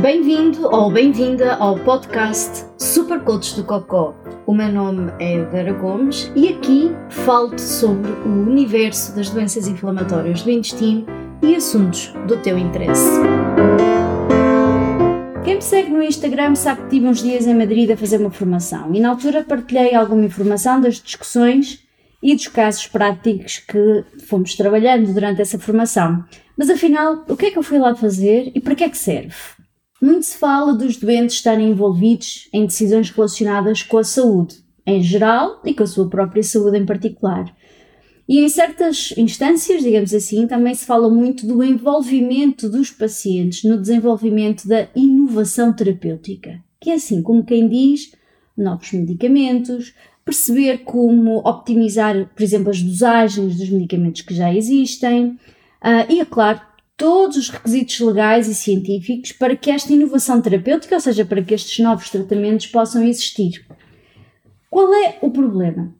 Bem-vindo ou bem-vinda ao podcast Super Coach do Cocó. O meu nome é Vera Gomes e aqui falo-te sobre o universo das doenças inflamatórias do intestino e assuntos do teu interesse. Quem me segue no Instagram sabe que tive uns dias em Madrid a fazer uma formação e na altura partilhei alguma informação das discussões e dos casos práticos que fomos trabalhando durante essa formação. Mas afinal, o que é que eu fui lá fazer e para que é que serve? Muito se fala dos doentes estarem envolvidos em decisões relacionadas com a saúde em geral e com a sua própria saúde em particular. E em certas instâncias, digamos assim, também se fala muito do envolvimento dos pacientes no desenvolvimento da inovação terapêutica, que é assim como quem diz novos medicamentos, perceber como optimizar, por exemplo, as dosagens dos medicamentos que já existem, uh, e, é claro, todos os requisitos legais e científicos para que esta inovação terapêutica, ou seja, para que estes novos tratamentos possam existir. Qual é o problema?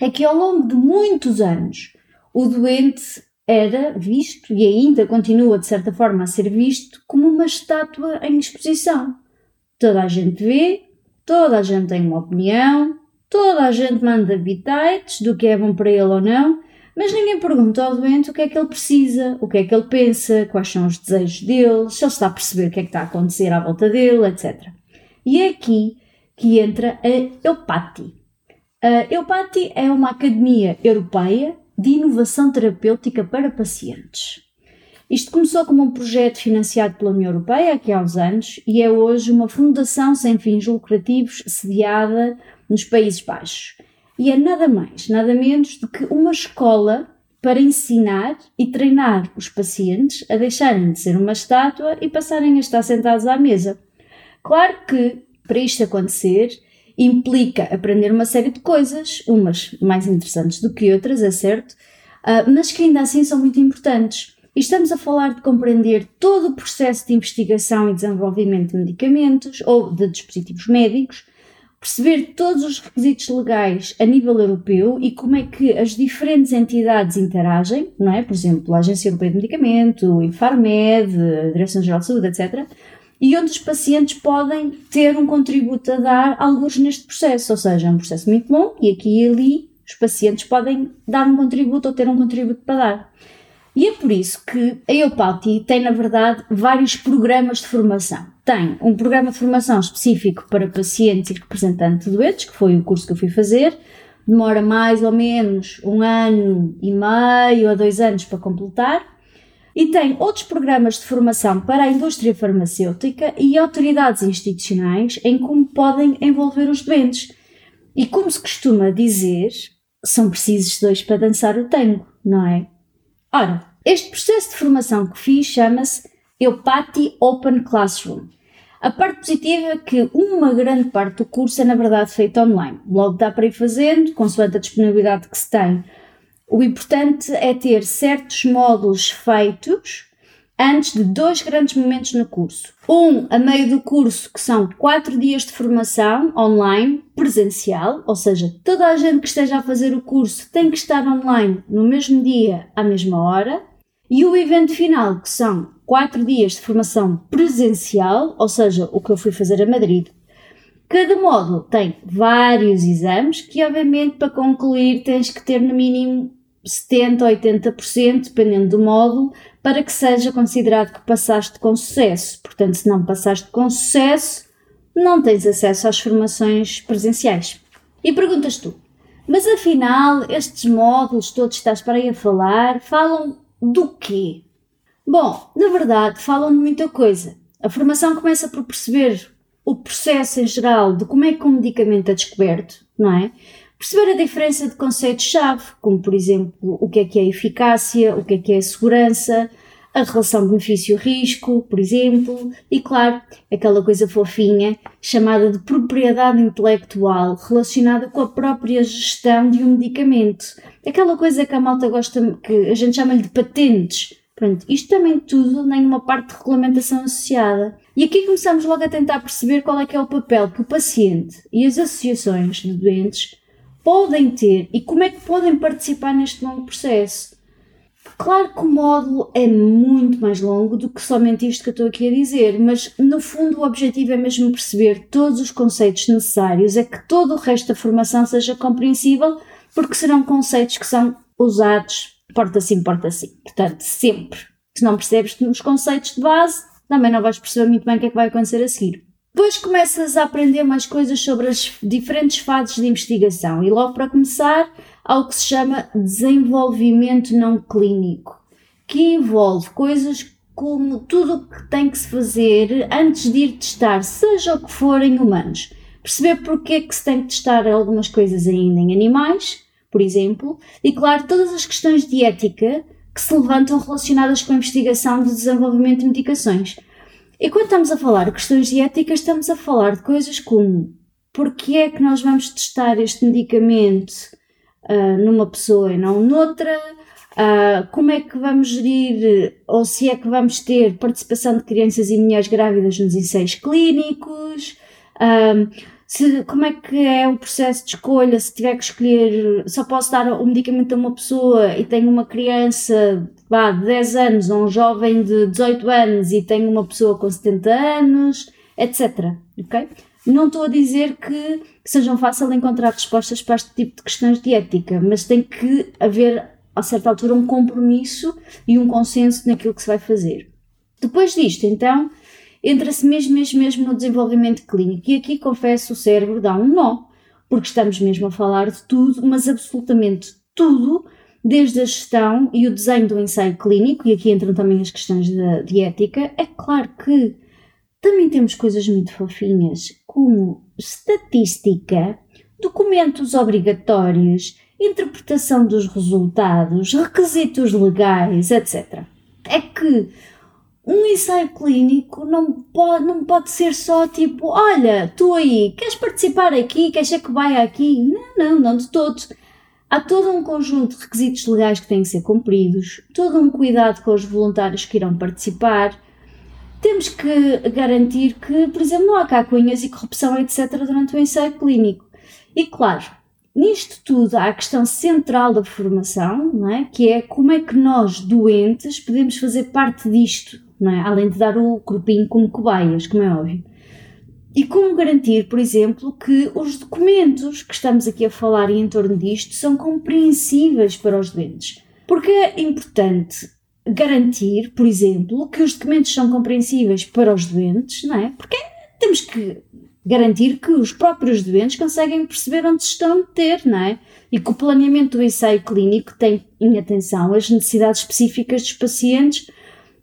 É que ao longo de muitos anos o doente era visto e ainda continua de certa forma a ser visto como uma estátua em exposição. Toda a gente vê, toda a gente tem uma opinião, toda a gente manda bitites do que é bom para ele ou não, mas ninguém pergunta ao doente o que é que ele precisa, o que é que ele pensa, quais são os desejos dele, se ele está a perceber o que é que está a acontecer à volta dele, etc. E é aqui que entra a Eupati. A Eupati é uma academia europeia de inovação terapêutica para pacientes. Isto começou como um projeto financiado pela União Europeia aqui há uns anos e é hoje uma fundação sem fins lucrativos sediada nos Países Baixos e é nada mais, nada menos do que uma escola para ensinar e treinar os pacientes a deixarem de ser uma estátua e passarem a estar sentados à mesa. Claro que, para isto acontecer, implica aprender uma série de coisas, umas mais interessantes do que outras, é certo, ah, mas que ainda assim são muito importantes. E estamos a falar de compreender todo o processo de investigação e desenvolvimento de medicamentos ou de dispositivos médicos, perceber todos os requisitos legais a nível europeu e como é que as diferentes entidades interagem, não é? Por exemplo, a Agência Europeia de Medicamento, o Infarmed, a Direção-Geral de Saúde, etc. E onde os pacientes podem ter um contributo a dar, alguns neste processo, ou seja, é um processo muito longo e aqui e ali os pacientes podem dar um contributo ou ter um contributo para dar. E é por isso que a EUPALTI tem, na verdade, vários programas de formação. Tem um programa de formação específico para pacientes e representantes de doentes, que foi o curso que eu fui fazer, demora mais ou menos um ano e meio a dois anos para completar. E tem outros programas de formação para a indústria farmacêutica e autoridades institucionais em como podem envolver os doentes. E como se costuma dizer, são precisos dois para dançar o tango, não é? Ora, este processo de formação que fiz chama-se Eupati Open Classroom. A parte positiva é que uma grande parte do curso é na verdade feita online. Logo dá para ir fazendo, consoante a disponibilidade que se tem. O importante é ter certos módulos feitos antes de dois grandes momentos no curso. Um a meio do curso, que são quatro dias de formação online, presencial, ou seja, toda a gente que esteja a fazer o curso tem que estar online no mesmo dia, à mesma hora. E o evento final, que são quatro dias de formação presencial, ou seja, o que eu fui fazer a Madrid. Cada módulo tem vários exames que, obviamente, para concluir tens que ter no mínimo 70 ou 80%, dependendo do módulo, para que seja considerado que passaste com sucesso. Portanto, se não passaste com sucesso, não tens acesso às formações presenciais. E perguntas tu, mas afinal, estes módulos todos que estás para aí a falar, falam do quê? Bom, na verdade, falam de muita coisa. A formação começa por perceber o processo em geral de como é que um medicamento é descoberto, não é? Perceber a diferença de conceitos-chave, como por exemplo o que é que é eficácia, o que é que é segurança, a relação benefício-risco, por exemplo, e claro, aquela coisa fofinha chamada de propriedade intelectual relacionada com a própria gestão de um medicamento. Aquela coisa que a malta gosta, que a gente chama-lhe de patentes. Pronto, isto também tudo nenhuma parte de regulamentação associada. E aqui começamos logo a tentar perceber qual é que é o papel que o paciente e as associações de doentes podem ter e como é que podem participar neste longo processo. Claro que o módulo é muito mais longo do que somente isto que eu estou aqui a dizer, mas no fundo o objetivo é mesmo perceber todos os conceitos necessários, é que todo o resto da formação seja compreensível, porque serão conceitos que são usados porta sim, porta sim. Portanto, sempre. Se não percebes os conceitos de base, também não vais perceber muito bem o que é que vai acontecer a seguir. Depois começas a aprender mais coisas sobre as diferentes fases de investigação e logo para começar ao que se chama desenvolvimento não clínico, que envolve coisas como tudo o que tem que se fazer antes de ir testar, seja o que for em humanos. Perceber porque é que se tem que testar algumas coisas ainda em animais, por exemplo, e claro, todas as questões de ética que se levantam relacionadas com a investigação de desenvolvimento de medicações. E quando estamos a falar de questões de ética, estamos a falar de coisas como porque é que nós vamos testar este medicamento uh, numa pessoa e não noutra, uh, como é que vamos gerir, ou se é que vamos ter participação de crianças e mulheres grávidas nos ensaios clínicos, uh, se, como é que é o processo de escolha, se tiver que escolher, só posso dar o medicamento a uma pessoa e tenho uma criança vá, de 10 anos ou um jovem de 18 anos e tenho uma pessoa com 70 anos, etc. Ok? Não estou a dizer que, que sejam fácil encontrar respostas para este tipo de questões de ética, mas tem que haver, a certa altura, um compromisso e um consenso naquilo que se vai fazer. Depois disto, então, entra-se mesmo, mesmo, mesmo no desenvolvimento clínico. E aqui, confesso, o cérebro dá um nó, porque estamos mesmo a falar de tudo, mas absolutamente tudo, desde a gestão e o desenho do ensaio clínico, e aqui entram também as questões de, de ética. É claro que também temos coisas muito fofinhas, como estatística, documentos obrigatórios, interpretação dos resultados, requisitos legais, etc. É que um ensaio clínico não pode, não pode ser só tipo, olha, tu aí, queres participar aqui, queres ser que vai aqui? Não, não, não de todo. Há todo um conjunto de requisitos legais que têm que ser cumpridos, todo um cuidado com os voluntários que irão participar. Temos que garantir que, por exemplo, não há cacunhas e corrupção, etc., durante o ensaio clínico. E claro, Nisto tudo há a questão central da formação, não é? que é como é que nós, doentes, podemos fazer parte disto não é? Além de dar o grupinho como cobaias, como é óbvio. E como garantir, por exemplo, que os documentos que estamos aqui a falar em torno disto são compreensíveis para os doentes? Porque é importante garantir, por exemplo, que os documentos são compreensíveis para os doentes, não é? Porque temos que garantir que os próprios doentes conseguem perceber onde estão a meter, não é? E que o planeamento do ensaio clínico tem em atenção as necessidades específicas dos pacientes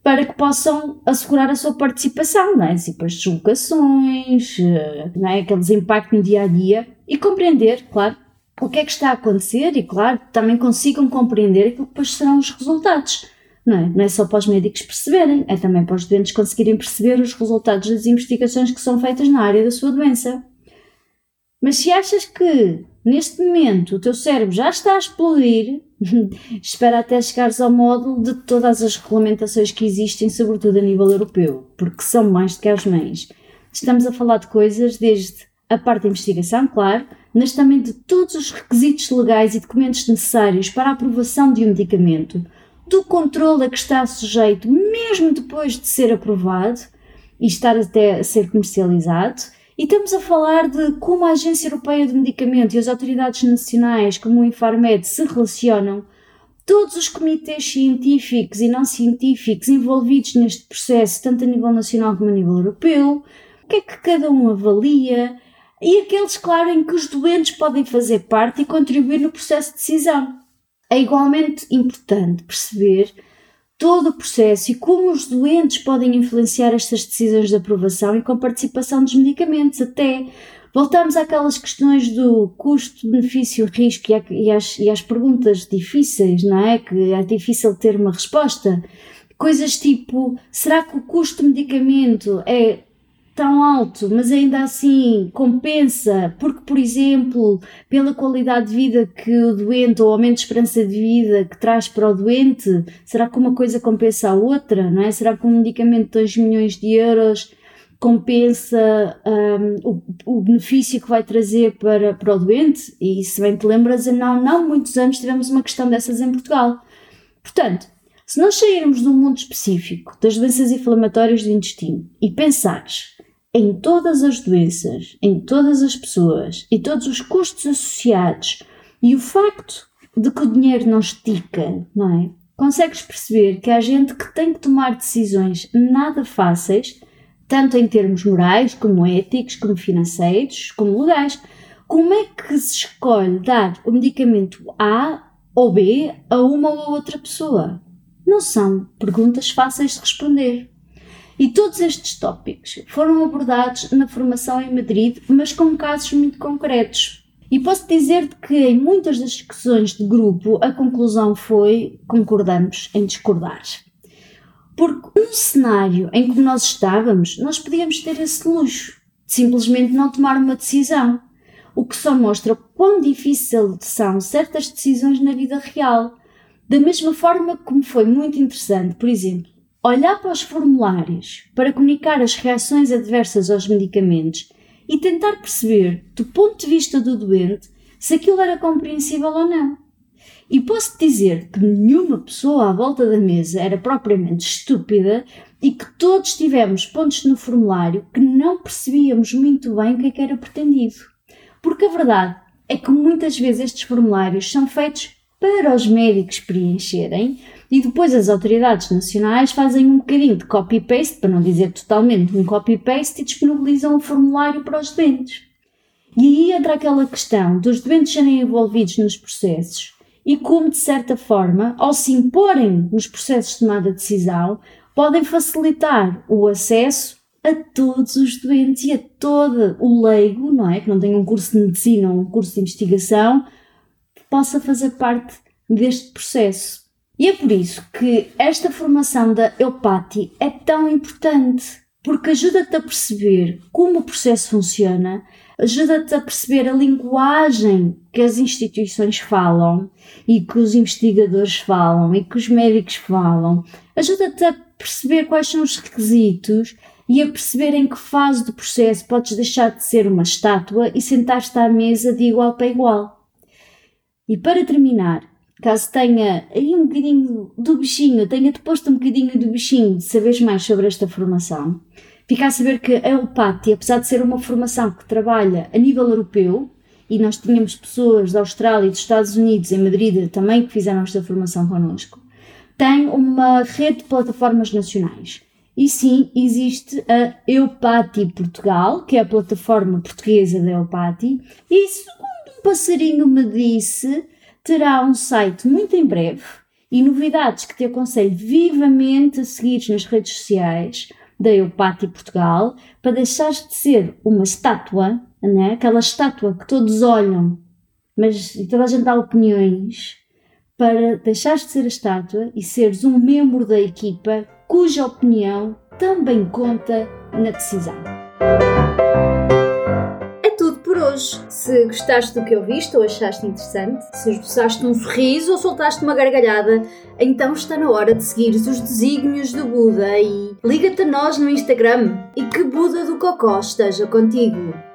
para que possam assegurar a sua participação, não é? Tipo as deslocações, eh, não é? aquele impactos no dia a dia e compreender, claro, o que é que está a acontecer e, claro, também consigam compreender aquilo que depois serão os resultados. Não é? não é só para os médicos perceberem, é também para os doentes conseguirem perceber os resultados das investigações que são feitas na área da sua doença. Mas se achas que neste momento o teu cérebro já está a explodir, espera até chegares ao módulo de todas as regulamentações que existem, sobretudo a nível europeu, porque são mais do que as mães. Estamos a falar de coisas desde a parte da investigação, claro, mas também de todos os requisitos legais e documentos necessários para a aprovação de um medicamento, do controle a que está sujeito mesmo depois de ser aprovado e estar até a ser comercializado. E estamos a falar de como a Agência Europeia de Medicamento e as autoridades nacionais, como o Infarmed, se relacionam, todos os comitês científicos e não científicos envolvidos neste processo, tanto a nível nacional como a nível europeu, o que é que cada um avalia, e aqueles, claro, em que os doentes podem fazer parte e contribuir no processo de decisão. É igualmente importante perceber todo o processo e como os doentes podem influenciar estas decisões de aprovação e com participação dos medicamentos, até voltamos àquelas questões do custo, benefício, risco e, às, e às perguntas difíceis, não é? Que é difícil ter uma resposta. Coisas tipo: será que o custo do medicamento é tão alto, mas ainda assim compensa, porque, por exemplo, pela qualidade de vida que o doente, ou aumento de esperança de vida que traz para o doente, será que uma coisa compensa a outra, não é? Será que um medicamento de 2 milhões de euros compensa um, o, o, benefício que vai trazer para, para o doente? E se bem te lembras, não, não muitos anos tivemos uma questão dessas em Portugal. Portanto, Se nós sairmos de um mundo específico das doenças inflamatórias do intestino e pensares em todas as doenças, em todas as pessoas e todos os custos associados e o facto de que o dinheiro não estica, não é? Consegues perceber que há gente que tem que tomar decisões nada fáceis, tanto em termos morais, como éticos, como financeiros, como legais. Como é que se escolhe dar o medicamento A ou B a uma ou outra pessoa? Não são perguntas fáceis de responder. E todos estes tópicos foram abordados na formação em Madrid, mas com casos muito concretos. E posso dizer-te que em muitas das discussões de grupo a conclusão foi concordamos em discordar. Porque num cenário em que nós estávamos, nós podíamos ter esse luxo de simplesmente não tomar uma decisão, o que só mostra quão difícil são certas decisões na vida real. Da mesma forma como foi muito interessante, por exemplo, olhar para os formulários para comunicar as reações adversas aos medicamentos e tentar perceber, do ponto de vista do doente, se aquilo era compreensível ou não. E posso dizer que nenhuma pessoa à volta da mesa era propriamente estúpida e que todos tivemos pontos no formulário que não percebíamos muito bem o que, é que era pretendido. Porque a verdade é que muitas vezes estes formulários são feitos para os médicos preencherem e depois as autoridades nacionais fazem um bocadinho de copy-paste, para não dizer totalmente um copy-paste, e disponibilizam o um formulário para os doentes. E aí entra aquela questão dos doentes serem envolvidos nos processos e como, de certa forma, ao se imporem nos processos de tomada de decisão, podem facilitar o acesso a todos os doentes e a todo o leigo, não é? Que não tem um curso de medicina ou um curso de investigação, possa fazer parte deste processo. E é por isso que esta formação da Eupati é tão importante, porque ajuda-te a perceber como o processo funciona, ajuda-te a perceber a linguagem que as instituições falam e que os investigadores falam e que os médicos falam, ajuda-te a perceber quais são os requisitos e a perceber em que fase do processo podes deixar de ser uma estátua e sentar-te à mesa de igual para igual. E para terminar, caso tenha aí um bocadinho do bichinho, tenha-te posto um bocadinho do bichinho de saberes mais sobre esta formação, fica a saber que a EUPATI, apesar de ser uma formação que trabalha a nível europeu, e nós tínhamos pessoas da Austrália e dos Estados Unidos, em Madrid, também que fizeram esta formação connosco, tem uma rede de plataformas nacionais. E sim, existe a EUPATI Portugal, que é a plataforma portuguesa da EUPATI, e passarinho me disse terá um site muito em breve e novidades que te aconselho vivamente a seguir nas redes sociais da Eupati Portugal para deixares de ser uma estátua, né? aquela estátua que todos olham, mas toda a gente dá opiniões, para deixares de ser a estátua e seres um membro da equipa cuja opinião também conta na decisão hoje. Se gostaste do que ouviste ou achaste interessante, se esboçaste um sorriso ou soltaste uma gargalhada, então está na hora de seguir os desígnios do Buda e liga-te a nós no Instagram e que Buda do Cocó esteja contigo.